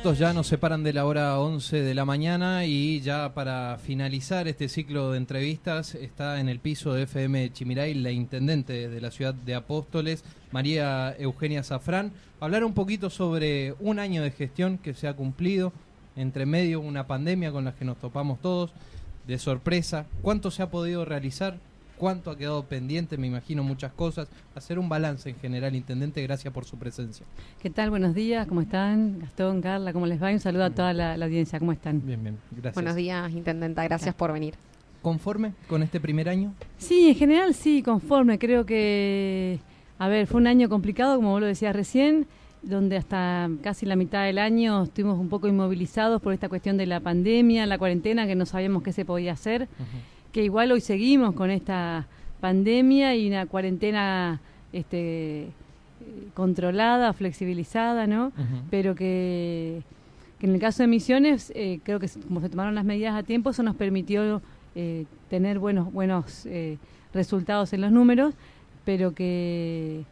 Minutos ya nos separan de la hora 11 de la mañana y ya para finalizar este ciclo de entrevistas está en el piso de FM Chimiray la intendente de la ciudad de Apóstoles, María Eugenia Zafrán, hablar un poquito sobre un año de gestión que se ha cumplido, entre medio una pandemia con la que nos topamos todos, de sorpresa, cuánto se ha podido realizar, cuánto ha quedado pendiente, me imagino muchas cosas, hacer un balance en general, Intendente, gracias por su presencia. ¿Qué tal? Buenos días, ¿cómo están? Gastón, Carla, ¿cómo les va? un saludo a toda la, audiencia, ¿cómo están? Bien, bien, gracias. Buenos días, Intendenta, gracias por venir. ¿Conforme con este primer año? Sí, en general sí, conforme, creo que, a ver, fue un año complicado, como vos lo decías recién, donde hasta casi la mitad del año estuvimos un poco inmovilizados por esta cuestión de la pandemia, la cuarentena, que no sabíamos qué se podía hacer que igual hoy seguimos con esta pandemia y una cuarentena este, controlada, flexibilizada, ¿no? Pero que, en el caso de Misiones, eh, creo que como se tomaron las medidas a tiempo, eso nos permitió eh, tener buenos, buenos eh, resultados en los números, pero que,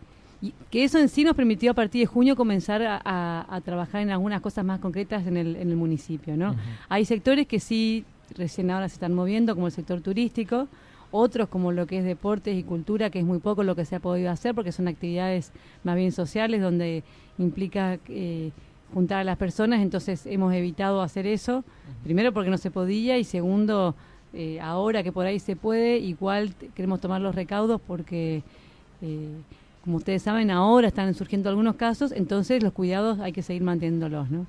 que eso en sí nos permitió a partir de junio comenzar a, trabajar en algunas cosas más concretas en el, en el municipio, ¿no? Hay sectores que sí recién ahora se están moviendo, como el sector turístico, otros como lo que es deportes y cultura, que es muy poco lo que se ha podido hacer, porque son actividades más bien sociales, donde implica eh, juntar a las personas, entonces hemos evitado hacer eso, primero porque no se podía y segundo, eh, ahora que por ahí se puede, igual queremos tomar los recaudos porque... Eh, como ustedes saben, ahora están surgiendo algunos casos, entonces los cuidados hay que seguir manteniéndolos, ¿no?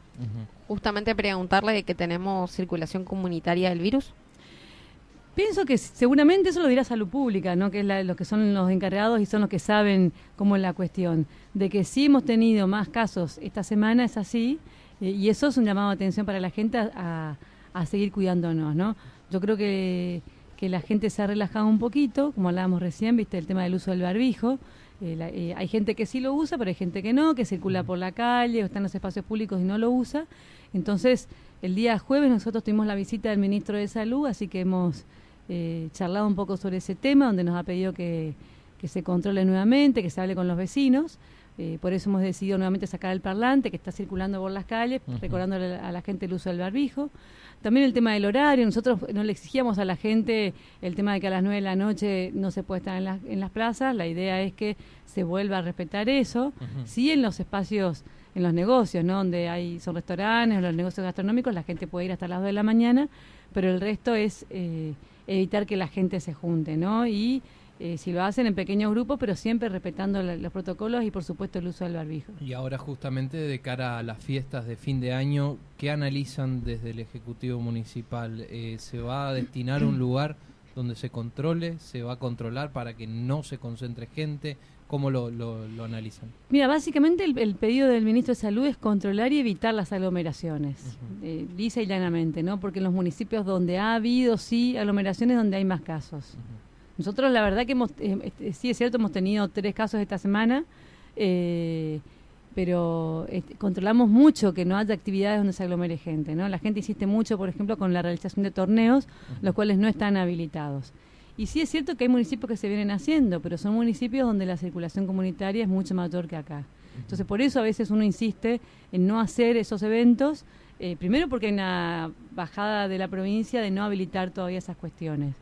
Justamente preguntarle de que tenemos circulación comunitaria del virus. Pienso que seguramente eso lo dirá Salud Pública, ¿no? que es los que son los encargados y son los que saben cómo es la cuestión. De que sí hemos tenido más casos esta semana, es así, eh, y eso es un llamado de atención para la gente a, a seguir cuidándonos. ¿no? Yo creo que, que la gente se ha relajado un poquito, como hablábamos recién, viste el tema del uso del barbijo. Eh, eh, hay gente que sí lo usa, pero hay gente que no, que circula por la calle o está en los espacios públicos y no lo usa. Entonces, el día jueves nosotros tuvimos la visita del ministro de Salud, así que hemos eh, charlado un poco sobre ese tema, donde nos ha pedido que, que se controle nuevamente, que se hable con los vecinos. Por eso hemos decidido nuevamente sacar el parlante que está circulando por las calles, recordándole a la gente el uso del barbijo. También el tema del horario, nosotros no le exigíamos a la gente el tema de que a las 9 de la noche no se puede estar en, en las plazas, la idea es que se vuelva a respetar eso, sí en los espacios, en los negocios, ¿no? donde hay son restaurantes, los negocios gastronómicos, la gente puede ir hasta las 2 de la mañana, pero el resto es eh, evitar que la gente se junte, ¿no? Y eh, si lo hacen en pequeños grupos, pero siempre respetando los protocolos y por supuesto el uso del barbijo. Y ahora justamente de cara a las fiestas de fin de año, ¿qué analizan desde el Ejecutivo Municipal? Eh, ¿Se va a destinar un lugar donde se controle? ¿Se va a controlar para que no se concentre gente? ¿Cómo lo, lo, analizan? Mira, básicamente el, pedido del ministro de Salud es controlar y evitar las aglomeraciones, uh y llanamente, ¿no? Porque en los municipios donde ha habido, sí, aglomeraciones donde hay más casos. Nosotros la verdad que hemos, eh, este, sí es cierto, hemos tenido tres casos esta semana, eh, pero este, controlamos mucho que no haya actividades donde se aglomere gente. ¿no? La gente insiste mucho, por ejemplo, con la realización de torneos, los cuales no están habilitados. Y sí es cierto que hay municipios que se vienen haciendo, pero son municipios donde la circulación comunitaria es mucho mayor que acá. Entonces, por eso a veces uno insiste en no hacer esos eventos, eh, primero porque hay una bajada de la provincia de no habilitar todavía esas cuestiones.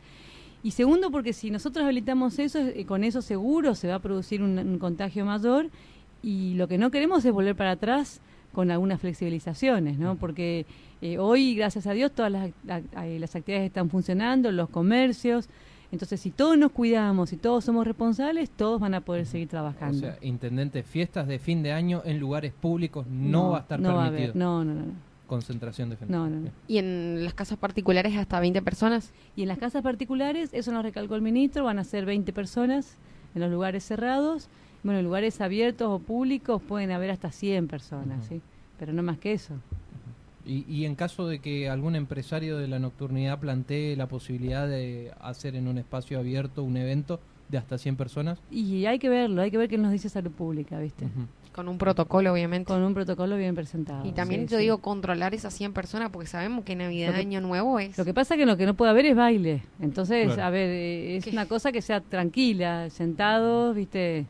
Y segundo, porque si nosotros habilitamos eso, eh, con eso seguro se va a producir un, contagio mayor y lo que no queremos es volver para atrás con algunas flexibilizaciones, ¿no? Porque eh, hoy, gracias a Dios, todas las, las actividades están funcionando, los comercios. Entonces, si todos nos cuidamos, y todos somos responsables, todos van a poder seguir trabajando. O sea, intendente, fiestas de fin de año en lugares públicos no, va a estar permitido. no, no, no concentración de gente. No, no, no. ¿Y en las casas particulares hasta 20 personas? Y en las casas particulares, eso nos recalcó el ministro, van a ser 20 personas en los lugares cerrados. Bueno, en lugares abiertos o públicos pueden haber hasta 100 personas, ¿sí? Pero no más que eso. Y, y, en caso de que algún empresario de la nocturnidad plantee la posibilidad de hacer en un espacio abierto un evento de hasta 100 personas? Y hay que verlo, hay que ver qué nos dice Salud Pública, ¿viste? Con un protocolo, obviamente. Con un protocolo bien presentado. Y también yo digo controlar esas 100 personas porque sabemos que Navidad, Año Nuevo es... Lo que pasa es que lo que no puede haber es baile. Entonces, a ver, eh, es una cosa que sea tranquila, sentados, ¿viste?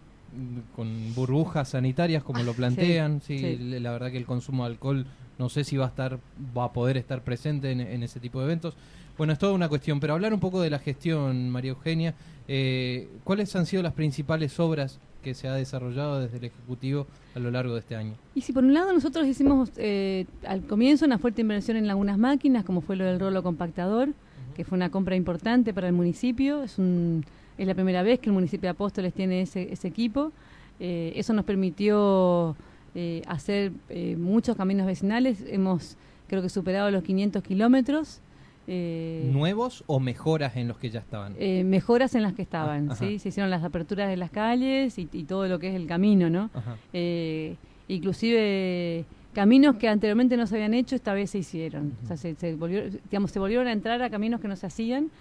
con burbujas sanitarias como lo plantean. Sí, sí. la verdad que el consumo de alcohol no sé si va a estar va a poder estar presente en, en ese tipo de eventos. Bueno, es toda una cuestión, pero hablar un poco de la gestión, María Eugenia. Eh, ¿Cuáles han sido las principales obras que se ha desarrollado desde el Ejecutivo a lo largo de este año? Y si por un lado nosotros hicimos eh, al comienzo una fuerte inversión en algunas máquinas, como fue lo del rolo compactador, que fue una compra importante para el municipio, es, un, es la primera vez que el municipio de Apóstoles tiene ese, ese equipo. Eh, eso nos permitió eh, hacer eh, muchos caminos vecinales, hemos creo que superado los 500 kilómetros. Eh, ¿Nuevos o mejoras en los que ya estaban? Eh, mejoras en las que estaban, Ah, ajá. ¿sí? Se hicieron las aperturas de las calles y, y todo lo que es el camino, ¿no? Eh, inclusive caminos que anteriormente no se habían hecho, esta vez se hicieron. O sea, se, se volvió- digamos, se volvieron a entrar a caminos que no se hacían.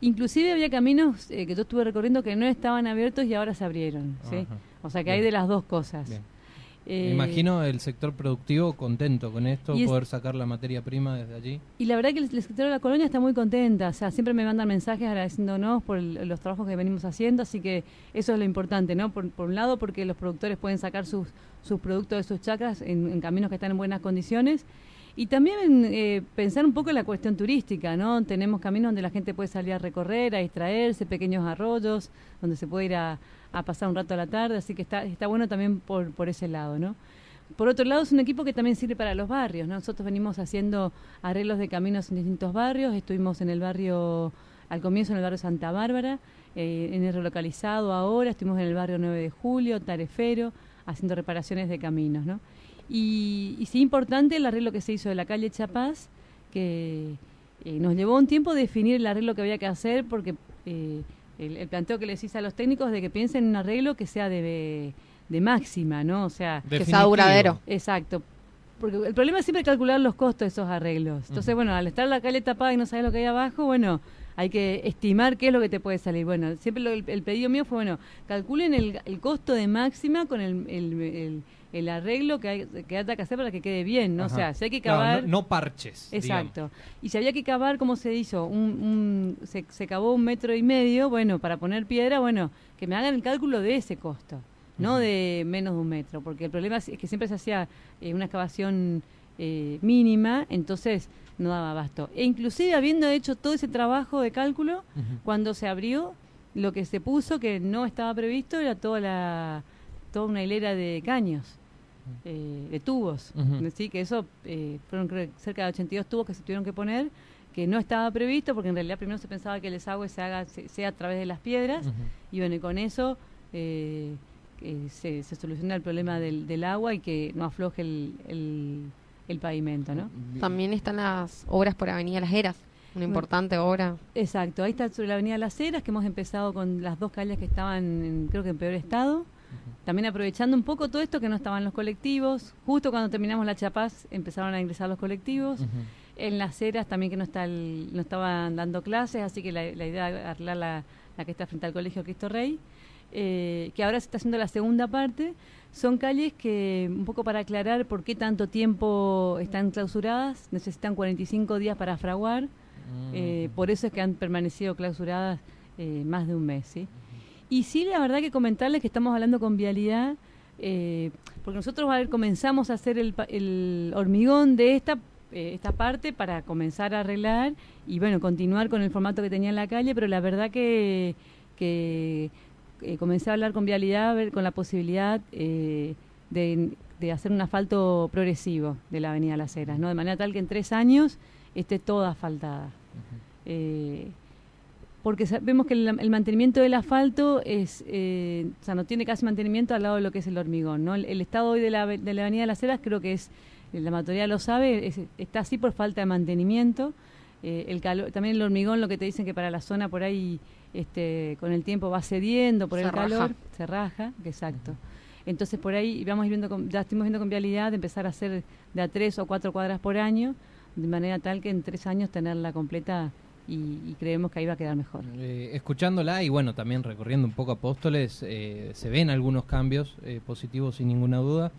Inclusive había caminos eh, que yo estuve recorriendo que no estaban abiertos y ahora se abrieron, ¿sí? O sea que hay de las dos cosas. Bien. Eh, Me imagino el sector productivo contento con esto, es- poder sacar la materia prima desde allí. Y la verdad que el, el secretario de la colonia está muy contenta, o sea, siempre me mandan mensajes agradeciéndonos por el- los trabajos que venimos haciendo, así que eso es lo importante, ¿no? Por, por un lado, porque los productores pueden sacar sus, sus productos de sus chacras en, en caminos que están en buenas condiciones. Y también eh, pensar un poco en la cuestión turística, ¿no? Tenemos caminos donde la gente puede salir a recorrer, a distraerse, pequeños arroyos, donde se puede ir a, a pasar un rato la tarde, así que está, está bueno también por, por ese lado, ¿no? Por otro lado, es un equipo que también sirve para los barrios. ¿no? Nosotros venimos haciendo arreglos de caminos en distintos barrios. Estuvimos en el barrio, al comienzo en el barrio Santa Bárbara, eh, en el relocalizado ahora. Estuvimos en el barrio 9 de Julio, Tarefero, haciendo reparaciones de caminos. ¿no? Y, y sí, importante el arreglo que se hizo de la calle Chapaz, que eh, nos llevó un tiempo definir el arreglo que había que hacer, porque eh, el, el planteo que les hice a los técnicos de que piensen en un arreglo que sea de, de máxima, ¿no? O sea, Que sea duradero. Exacto. Porque el problema es siempre calcular los costos de esos arreglos. Entonces, bueno, al estar la calle tapada y no sabes lo que hay abajo, bueno, hay que estimar qué es lo que te puede salir. Bueno, siempre lo- el, el pedido mío fue, bueno, calculen el, el costo de máxima con el, el, el- el arreglo que hay que, haya que hacer para que quede bien, ¿no? O sea, si hay que Claro, cavar... no, no parches. Exacto. Y si había que cavar, ¿cómo se hizo? Un, un- se, se cavó un metro y medio, bueno, para poner piedra, bueno, que me hagan el cálculo de ese costo, no de menos de un metro, porque el problema es que siempre se hacía eh, una excavación eh, mínima, entonces no daba abasto. E inclusive habiendo hecho todo ese trabajo de cálculo, cuando se abrió, lo que se puso que no estaba previsto era toda la toda una hilera de caños, eh, de tubos. Ujú. Así que eso eh, fueron creo, cerca de 82 tubos que se tuvieron que poner, que no estaba previsto, porque en realidad primero se pensaba que el desagüe se haga se- sea a través de las piedras, y bueno, y con eso eh, eh, se, se soluciona el problema del, del agua y que no afloje el, el, el pavimento, ¿no? También están las obras por Avenida Las Heras, una Bueno. importante obra. Exacto, ahí está sobre la Avenida Las Heras, que hemos empezado con las dos calles que estaban, en- creo que en peor estado. También aprovechando un poco todo esto que no estaban los colectivos. Justo cuando terminamos la Chapaz empezaron a ingresar los colectivos. En Las Heras también que no está el- no estaban dando clases, así que la, la idea de arreglar la, la que está frente al Colegio Cristo Rey, eh, que ahora se está haciendo la segunda parte. Son calles que, un poco para aclarar por qué tanto tiempo están clausuradas, necesitan 45 días para fraguar. Eh, por eso es que han permanecido clausuradas eh, más de un mes, ¿sí? Y sí, la verdad que comentarles que estamos hablando con vialidad, eh, porque nosotros a ver, comenzamos a hacer el, el hormigón de esta eh, esta parte para comenzar a arreglar y bueno, continuar con el formato que tenía en la calle, pero la verdad que, que eh, comencé a hablar con vialidad, a ver con la posibilidad eh, de, de hacer un asfalto progresivo de la Avenida Las Heras, ¿no? De manera tal que en tres años esté toda asfaltada. Eh, porque sabemos que el, el mantenimiento del asfalto es, eh, o sea, no tiene casi mantenimiento al lado de lo que es el hormigón, ¿no? El, el estado hoy de la, de la Avenida Las Heras creo que es, la mayoría lo sabe, es- está así por falta de mantenimiento. Eh, el calor, también el hormigón, lo que te dicen que para la zona por ahí, este, con el tiempo va cediendo por Se el calor, se raja, exacto. Entonces por ahí vamos a ir viendo, con- ya estamos viendo con vialidad de empezar a hacer de a tres o cuatro cuadras por año, de manera tal que en tres años tenerla completa y, y creemos que ahí va a quedar mejor. Eh, escuchándola y bueno, también recorriendo un poco Apóstoles, eh, se ven algunos cambios eh, positivos sin ninguna duda.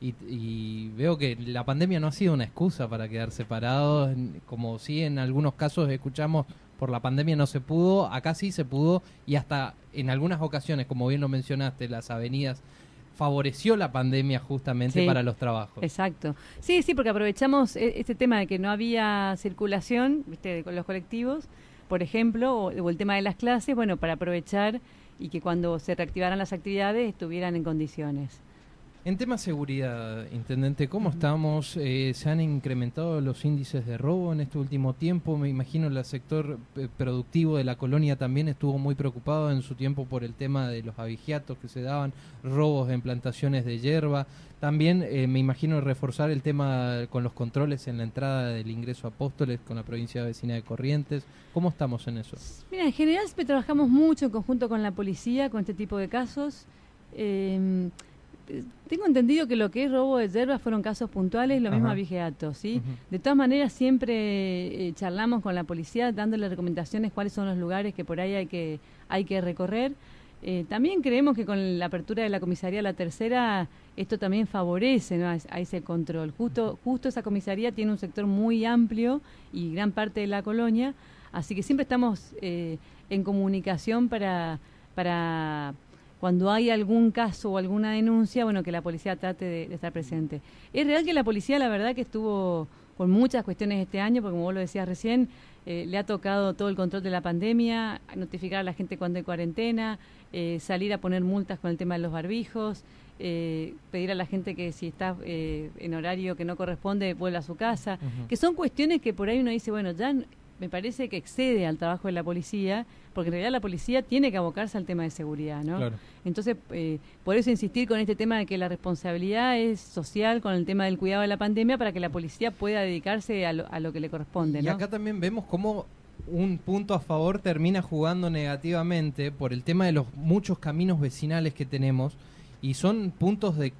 Y, y veo que la pandemia no ha sido una excusa para quedar separados, como si en algunos casos escuchamos por la pandemia no se pudo, acá sí se pudo y hasta en algunas ocasiones, como bien lo mencionaste, las avenidas favoreció la pandemia justamente para los trabajos. Exacto. Sí, sí, porque aprovechamos e, este tema de que no había circulación ¿viste? con los colectivos, por ejemplo, o, o, el tema de las clases, bueno, para aprovechar y que cuando se reactivaran las actividades estuvieran en condiciones. En tema seguridad, Intendente, ¿cómo estamos? Eh, ¿Se han incrementado los índices de robo en este último tiempo? Me imagino el sector eh, productivo de la colonia también estuvo muy preocupado en su tiempo por el tema de los abigiatos que se daban, robos en plantaciones de hierba. También eh, me imagino reforzar el tema con los controles en la entrada del ingreso a Apóstoles con la provincia vecina de Corrientes. ¿Cómo estamos en eso? Mira, en general trabajamos mucho en conjunto con la policía con este tipo de casos. Eh, tengo entendido que lo que es robo de hierbas fueron casos puntuales, lo mismo a Vigeato, ¿sí? De todas maneras, siempre eh, charlamos con la policía dándole recomendaciones cuáles son los lugares que por ahí hay que, hay que recorrer. Eh, también creemos que con la apertura de la comisaría La Tercera, esto también favorece a, ese control. Justo, justo esa comisaría tiene un sector muy amplio y gran parte de la colonia, así que siempre estamos eh, en comunicación para... para cuando hay algún caso o alguna denuncia, bueno, que la policía trate de, estar presente. Es real que la policía, la verdad, que estuvo con muchas cuestiones este año, porque como vos lo decías recién, eh, le ha tocado todo el control de la pandemia, notificar a la gente cuando hay cuarentena, eh, salir a poner multas con el tema de los barbijos, eh, pedir a la gente que si está en horario que no corresponde vuelva a su casa, que son cuestiones que por ahí uno dice, bueno, ya me parece que excede al trabajo de la policía, porque en realidad la policía tiene que abocarse al tema de seguridad, ¿no? Entonces, eh, por eso insistir con este tema de que la responsabilidad es social con el tema del cuidado de la pandemia para que la policía pueda dedicarse a lo, que le corresponde, Y acá también vemos cómo un punto a favor termina jugando negativamente por el tema de los muchos caminos vecinales que tenemos y son puntos de,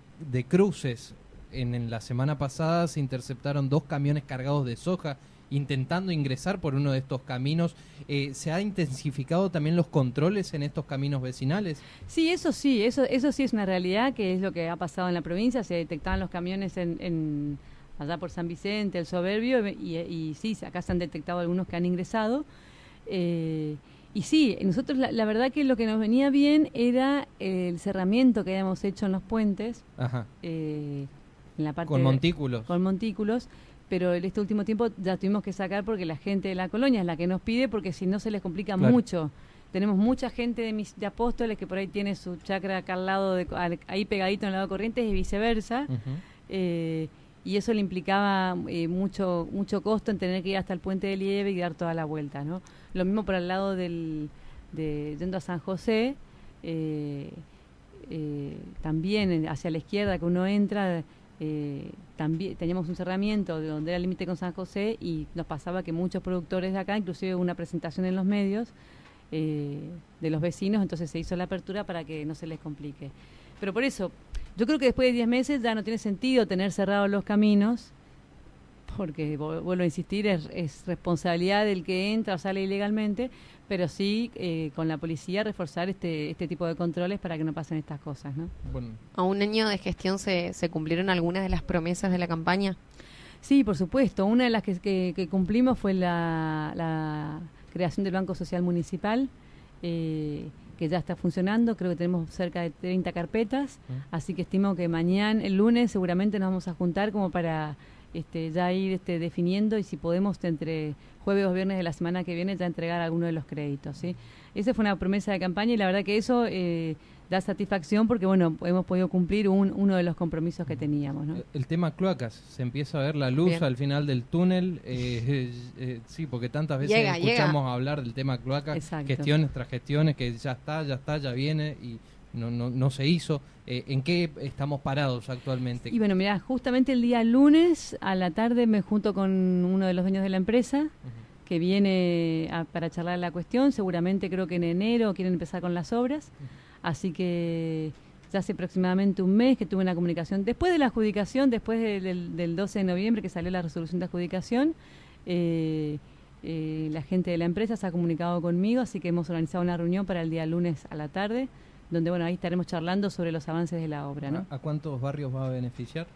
cruces. en, la semana pasada se interceptaron dos camiones cargados de soja intentando ingresar por uno de estos caminos. Eh, ¿Se ha intensificado también los controles en estos caminos vecinales? Sí, eso sí, eso, eso sí es una realidad, que es lo que ha pasado en la provincia. Se detectaban los camiones en, allá por San Vicente, el Soberbio, y, sí, acá se han detectado algunos que han ingresado. Eh, y sí, nosotros la, verdad que lo que nos venía bien era el cerramiento que habíamos hecho en los puentes. Ajá. Eh, en la parte con montículos. con montículos pero en este último tiempo ya tuvimos que sacar porque la gente de la colonia es la que nos pide, porque si no se les complica mucho. Tenemos mucha gente de, mis, de apóstoles que por ahí tiene su chacra acá al lado, de, ahí pegadito en el lado de Corrientes y viceversa. Eh, y eso le implicaba eh, mucho mucho costo en tener que ir hasta el puente de Lieve y dar toda la vuelta, ¿no? Lo mismo por el lado del, de yendo a San José, eh, también hacia la izquierda que uno entra, eh, también teníamos un cerramiento de donde era el límite con San José y nos pasaba que muchos productores de acá, inclusive una presentación en los medios eh, de los vecinos, entonces se hizo la apertura para que no se les complique. Pero por eso, yo creo que después de 10 meses ya no tiene sentido tener cerrados los caminos, porque vuelvo a insistir, es, es responsabilidad del que entra o sale ilegalmente, pero sí eh, con la policía reforzar este, este tipo de controles para que no pasen estas cosas. ¿no? ¿A un año de gestión se, se cumplieron algunas de las promesas de la campaña? Sí, por supuesto. Una de las que, que, cumplimos fue la, la, creación del Banco Social Municipal, eh, que ya está funcionando. Creo que tenemos cerca de 30 carpetas, así que estimo que mañana, el lunes, seguramente nos vamos a juntar como para este, ya ir este, definiendo y si podemos entre jueves o viernes de la semana que viene ya entregar alguno de los créditos. ¿sí? Esa fue una promesa de campaña y la verdad que eso eh, da satisfacción porque bueno hemos podido cumplir un, uno de los compromisos que teníamos. ¿no? El tema cloacas, se empieza a ver la luz al final del túnel. Eh, eh, sí, porque tantas veces escuchamos hablar del tema cloacas, gestiones tras gestiones, que ya está, ya está, ya viene y no, no, no se hizo. Eh, ¿En qué estamos parados actualmente? Y bueno, mira, justamente el día lunes a la tarde me junto con uno de los dueños de la empresa que viene para charlar la cuestión. Seguramente creo que en enero quieren empezar con las obras. Así que ya hace aproximadamente un mes que tuve una comunicación. Después de la adjudicación, después del, del 12 de noviembre que salió la resolución de adjudicación, eh, eh, la gente de la empresa se ha comunicado conmigo, así que hemos organizado una reunión para el día lunes a la tarde donde bueno ahí estaremos charlando sobre los avances de la obra. ¿no? ¿A, cuántos barrios va a beneficiar?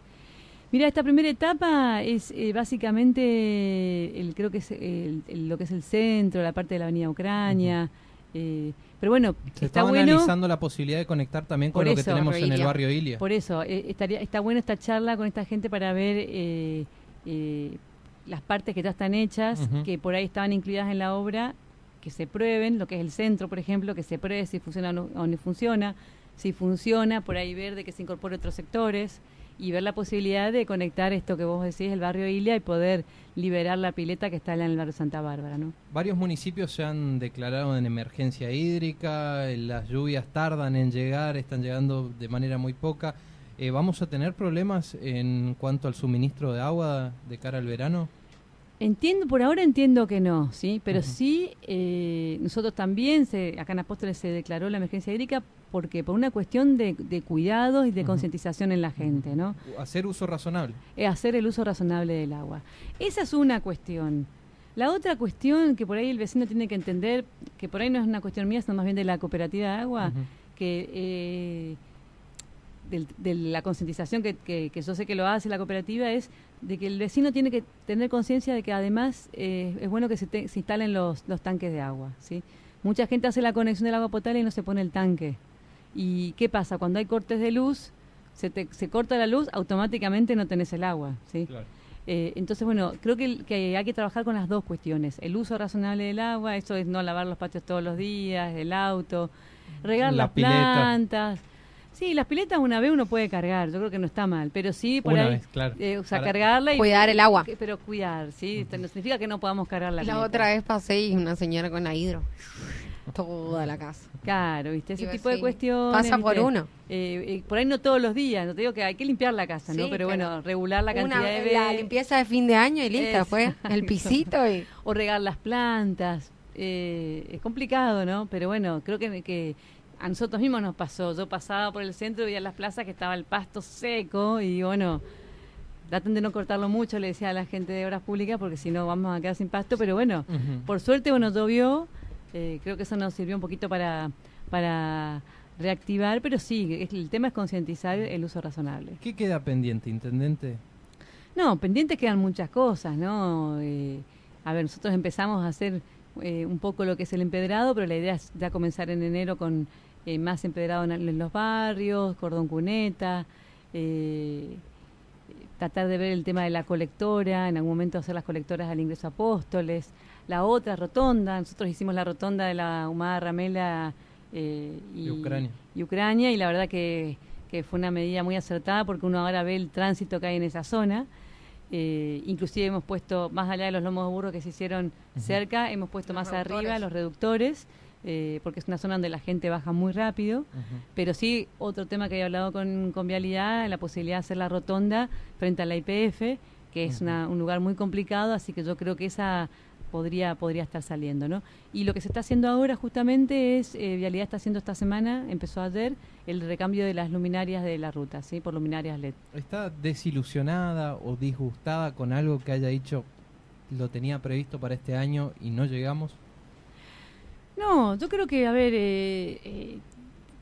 Mira, esta primera etapa es eh, básicamente, el, creo que es el- el- lo que es el centro, la parte de la Avenida Ucrania. eh, pero bueno, Se está bueno. analizando la posibilidad de conectar también con lo que eso, tenemos Barrio en el barrio Ilia. Por eso, eh, estaría, está buena esta charla con esta gente para ver eh, eh, las partes que ya están hechas, que por ahí estaban incluidas en la obra, que se prueben, lo que es el centro, por ejemplo, que se pruebe si funciona o no, funciona, si funciona, por ahí ver de que se incorpore otros sectores y ver la posibilidad de conectar esto que vos decís, el barrio Ilia, y poder liberar la pileta que está en el barrio Santa Bárbara, ¿no? Varios municipios se han declarado en emergencia hídrica, eh, las lluvias tardan en llegar, están llegando de manera muy poca. Eh, ¿Vamos a tener problemas en cuanto al suministro de agua de cara al verano? Entiendo, por ahora entiendo que no, sí, pero sí, eh, nosotros también, se, acá en Apóstoles se declaró la emergencia hídrica porque por una cuestión de, de cuidados y de concientización en la gente, ¿no? Hacer uso razonable. Es hacer el uso razonable del agua. Esa es una cuestión. La otra cuestión que por ahí el vecino tiene que entender, que por ahí no es una cuestión mía, sino más bien de la cooperativa de agua, que eh, del- de la concientización que, que- que yo sé que lo hace la cooperativa es de que el vecino tiene que tener conciencia de que además eh, es bueno que se, te- se instalen los, los tanques de agua. ¿sí? Mucha gente hace la conexión del agua potable y no se pone el tanque. ¿Y qué pasa? Cuando hay cortes de luz, se, te- se corta la luz, automáticamente no tenés el agua. ¿sí? Claro. Eh, entonces, bueno, creo que, que hay que trabajar con las dos cuestiones. El uso razonable del agua, eso es no lavar los patios todos los días, el auto, regar La las pileta. plantas. Sí, las piletas una vez uno puede cargar, yo creo que no está mal, pero sí por Una ahí, vez, claro. eh, o sea, Para- cargarla y Cuidar el agua. pero cuidar, sí, Esto no significa que no podamos cargar la, La pileta. otra vez pasé y una señora con la hidro. Toda la casa. Claro, viste, ese Digo, tipo de cuestiones. pasa por uno. Eh, eh, por ahí no todos los días, no te digo que hay que limpiar la casa, ¿no? Pero, bueno, regular la cantidad Una- de la veces. limpieza de fin de año y listo, fue el Exacto. pisito y o regar las plantas. Eh, es complicado, ¿no? Pero bueno, creo que, que a nosotros mismos nos pasó. Yo pasaba por el centro y veía las plazas que estaba el pasto seco y bueno, traten de no cortarlo mucho, le decía a la gente de obras públicas, porque si no vamos a quedar sin pasto. Pero bueno, por suerte, bueno, llovió. eh, creo que eso nos sirvió un poquito para, para reactivar, pero sí, el tema es concientizar el uso razonable. ¿Qué queda pendiente, intendente? No, pendientes quedan muchas cosas, ¿no? Eh, a ver, nosotros empezamos a hacer eh, un poco lo que es el empedrado, pero la idea es ya comenzar en enero con eh, más empedrado en, en los barrios, cordón cuneta, eh, tratar de ver el tema de la colectora, en algún momento hacer las colectoras al ingreso a Apóstoles, la otra rotonda, nosotros hicimos la rotonda de la Humada Ramela eh, y, Y Ucrania. y Ucrania, y la verdad que, que fue una medida muy acertada porque uno ahora ve el tránsito que hay en esa zona. Eh, inclusive hemos puesto, más allá de los lomos de burro que se hicieron cerca, hemos puesto Los más arriba los reductores, eh, porque es una zona donde la gente baja muy rápido. Pero sí, otro tema que había hablado con, con Vialidad, la posibilidad de hacer la rotonda frente a la IPF, que es una- un lugar muy complicado, así que yo creo que esa podría podría estar saliendo, ¿no? Y lo que se está haciendo ahora justamente es, eh, Vialidad está haciendo esta semana, empezó ayer, el recambio de las luminarias de la ruta, ¿sí? Por luminarias LED. ¿Está desilusionada o disgustada con algo que haya dicho lo tenía previsto para este año y no llegamos? No, yo creo que, a ver, eh, eh,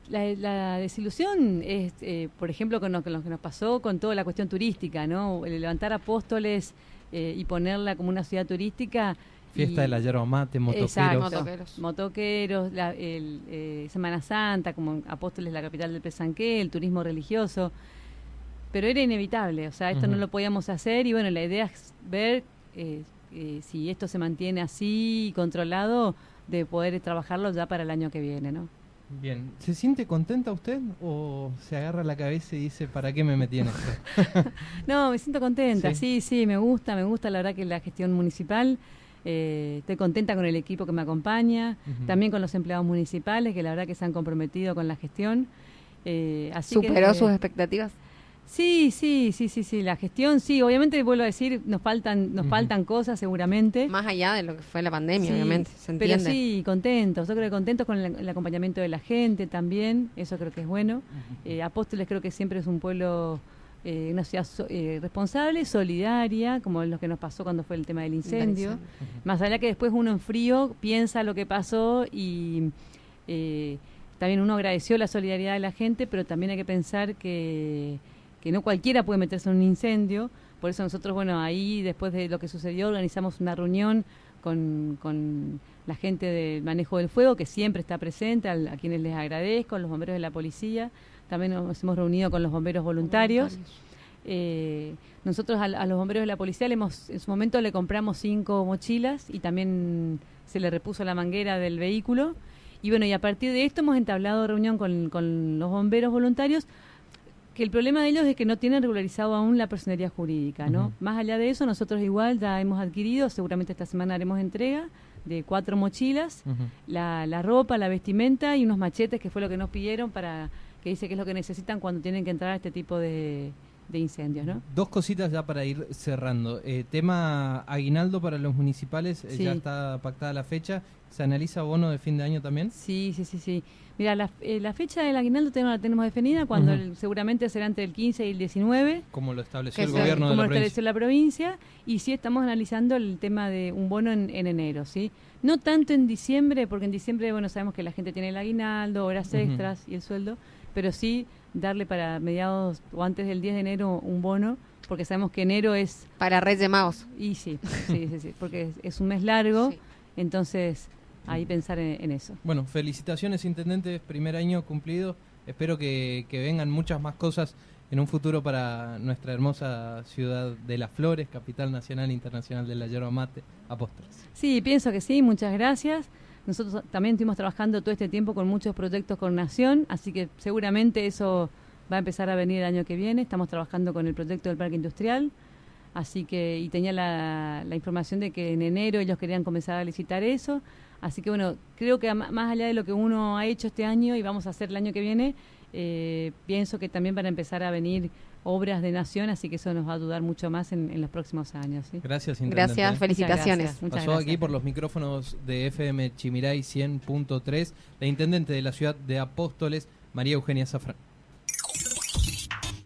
la, la desilusión es, eh, por ejemplo, con lo, con lo que nos pasó con toda la cuestión turística, ¿no? El levantar Apóstoles eh, y ponerla como una ciudad turística. Fiesta y- de la yerba mate, motoqueros. Exacto. Motoqueros. Motoqueros, la- el, eh, Semana Santa, como Apóstoles, la capital del Pesanqué, el turismo religioso. Pero era inevitable, o sea, esto no lo podíamos hacer y bueno, la idea es ver eh, eh, si esto se mantiene así, controlado, de poder trabajarlo ya para el año que viene, ¿no? Bien, ¿se siente contenta usted o se agarra la cabeza y dice, ¿para qué me metí en esto? No, me siento contenta, Sí. sí, sí, me gusta, me gusta la verdad que la gestión municipal. eh, estoy contenta con el equipo que me acompaña, también con los empleados municipales que la verdad que se han comprometido con la gestión. Eh, así superó eh, sus expectativas. Sí, sí, sí, sí, sí, la gestión, sí, obviamente vuelvo a decir, nos faltan, nos faltan cosas seguramente. Más allá de lo que fue la pandemia, Sí, obviamente, se pero entiende. sí, contentos, yo creo que contentos con el, el acompañamiento de la gente también, eso creo que es bueno. Eh, Apóstoles creo que siempre es un pueblo, eh, una ciudad so- eh, responsable, solidaria, como lo que nos pasó cuando fue el tema del incendio. Más allá que después uno en frío piensa lo que pasó y eh, también uno agradeció la solidaridad de la gente, pero también hay que pensar que, que no cualquiera puede meterse en un incendio. Por eso nosotros, bueno, ahí después de lo que sucedió organizamos una reunión con, con la gente del manejo del fuego, que siempre está presente, a, quienes les agradezco, los bomberos de la policía. También nos hemos reunido con los bomberos voluntarios. Eh, nosotros a, los bomberos de la policía le hemos, en su momento le compramos cinco mochilas y también se le repuso la manguera del vehículo. Y bueno, y a partir de esto hemos entablado reunión con, con los bomberos voluntarios que el problema de ellos es que no tienen regularizado aún la personería jurídica, ¿no? Más allá de eso, nosotros igual ya hemos adquirido, seguramente esta semana haremos entrega de cuatro mochilas, la, la, ropa, la vestimenta y unos machetes, que fue lo que nos pidieron para que dice que es lo que necesitan cuando tienen que entrar a este tipo de, de incendios, ¿no? Dos cositas ya para ir cerrando. Eh, tema aguinaldo para los municipales, eh, ya está pactada la fecha. ¿Se analiza bono de fin de año también? Sí, sí, sí, sí. Mira, la, eh, la fecha del aguinaldo tenemos, la tenemos definida cuando seguramente será entre el 15 y el 19. Como lo estableció el gobierno de la provincia. Como lo estableció la provincia. Y sí estamos analizando el tema de un bono en, en, enero, ¿sí? No tanto en diciembre, porque en diciembre, bueno, sabemos que la gente tiene el aguinaldo, horas extras y el sueldo, pero sí darle para mediados o antes del 10 de enero un bono, porque sabemos que enero es... Para Reyes de Maos. Y sí, sí, sí, porque es, un mes largo, entonces ahí pensar en, eso. Bueno, felicitaciones, Intendente, primer año cumplido. Espero que, vengan muchas más cosas en un futuro para nuestra hermosa ciudad de Las Flores, capital nacional e internacional de la yerba mate, Apóstoles. Sí, pienso que sí, muchas gracias. Nosotros también estuvimos trabajando todo este tiempo con muchos proyectos con Nación, así que seguramente eso va a empezar a venir el año que viene. Estamos trabajando con el proyecto del Parque Industrial, así que, y tenía la, información de que en enero ellos querían comenzar a licitar eso. Así que bueno, creo que más allá de lo que uno ha hecho este año y vamos a hacer el año que viene, eh, pienso que también van a empezar a venir obras de nación, así que eso nos va a ayudar mucho más en, los próximos años. Gracias, Gracias, felicitaciones. Pasó aquí por los micrófonos de FM Chimiray 100.3 la intendente de la ciudad de Apóstoles, María Eugenia Zafrán.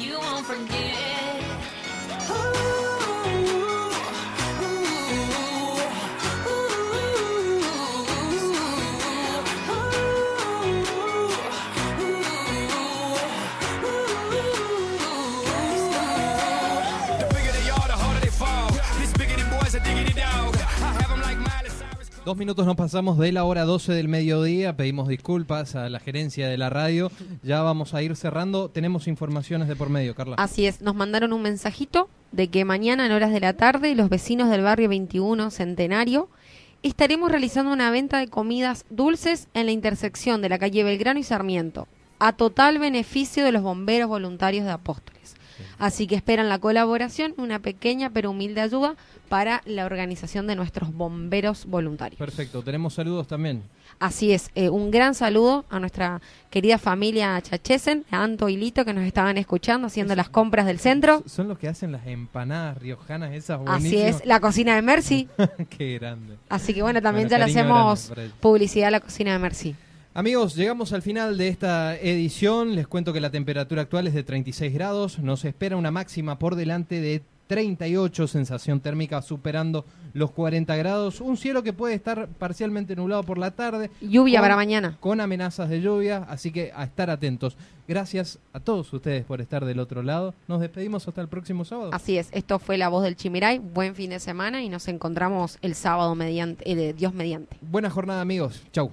you won't forget. Ooh. Dos minutos nos pasamos de la hora 12 del mediodía. Pedimos disculpas a la gerencia de la radio. Ya vamos a ir cerrando. Tenemos informaciones de por medio, Carla. Así es. Nos mandaron un mensajito de que mañana en horas de la tarde los vecinos del barrio 21 Centenario estaremos realizando una venta de comidas dulces en la intersección de la calle Belgrano y Sarmiento, a total beneficio de los bomberos voluntarios de Apóstoles. Así que esperan la colaboración, una pequeña pero humilde ayuda para la organización de nuestros bomberos voluntarios. Perfecto, tenemos saludos también. Así es, eh, un gran saludo a nuestra querida familia Chachesen, a Anto y Lito que nos estaban escuchando haciendo las compras del centro. Son los que hacen las empanadas riojanas esas Así es, la cocina de Mercy. Qué grande. Así que bueno, también ya le hacemos publicidad a la cocina de Mercy. Amigos, llegamos al final de esta edición. Les cuento que la temperatura actual es de 36 grados. Nos espera una máxima por delante de 38, sensación térmica superando los 40 grados, un cielo que puede estar parcialmente nublado por la tarde. Lluvia para mañana. Con amenazas de lluvia, así que a estar atentos. Gracias a todos ustedes por estar del otro lado. Nos despedimos hasta el próximo sábado. Así es, esto fue La Voz del Chimiray. Buen fin de semana y nos encontramos el sábado mediante, eh, Dios mediante. Buena jornada amigos, chau.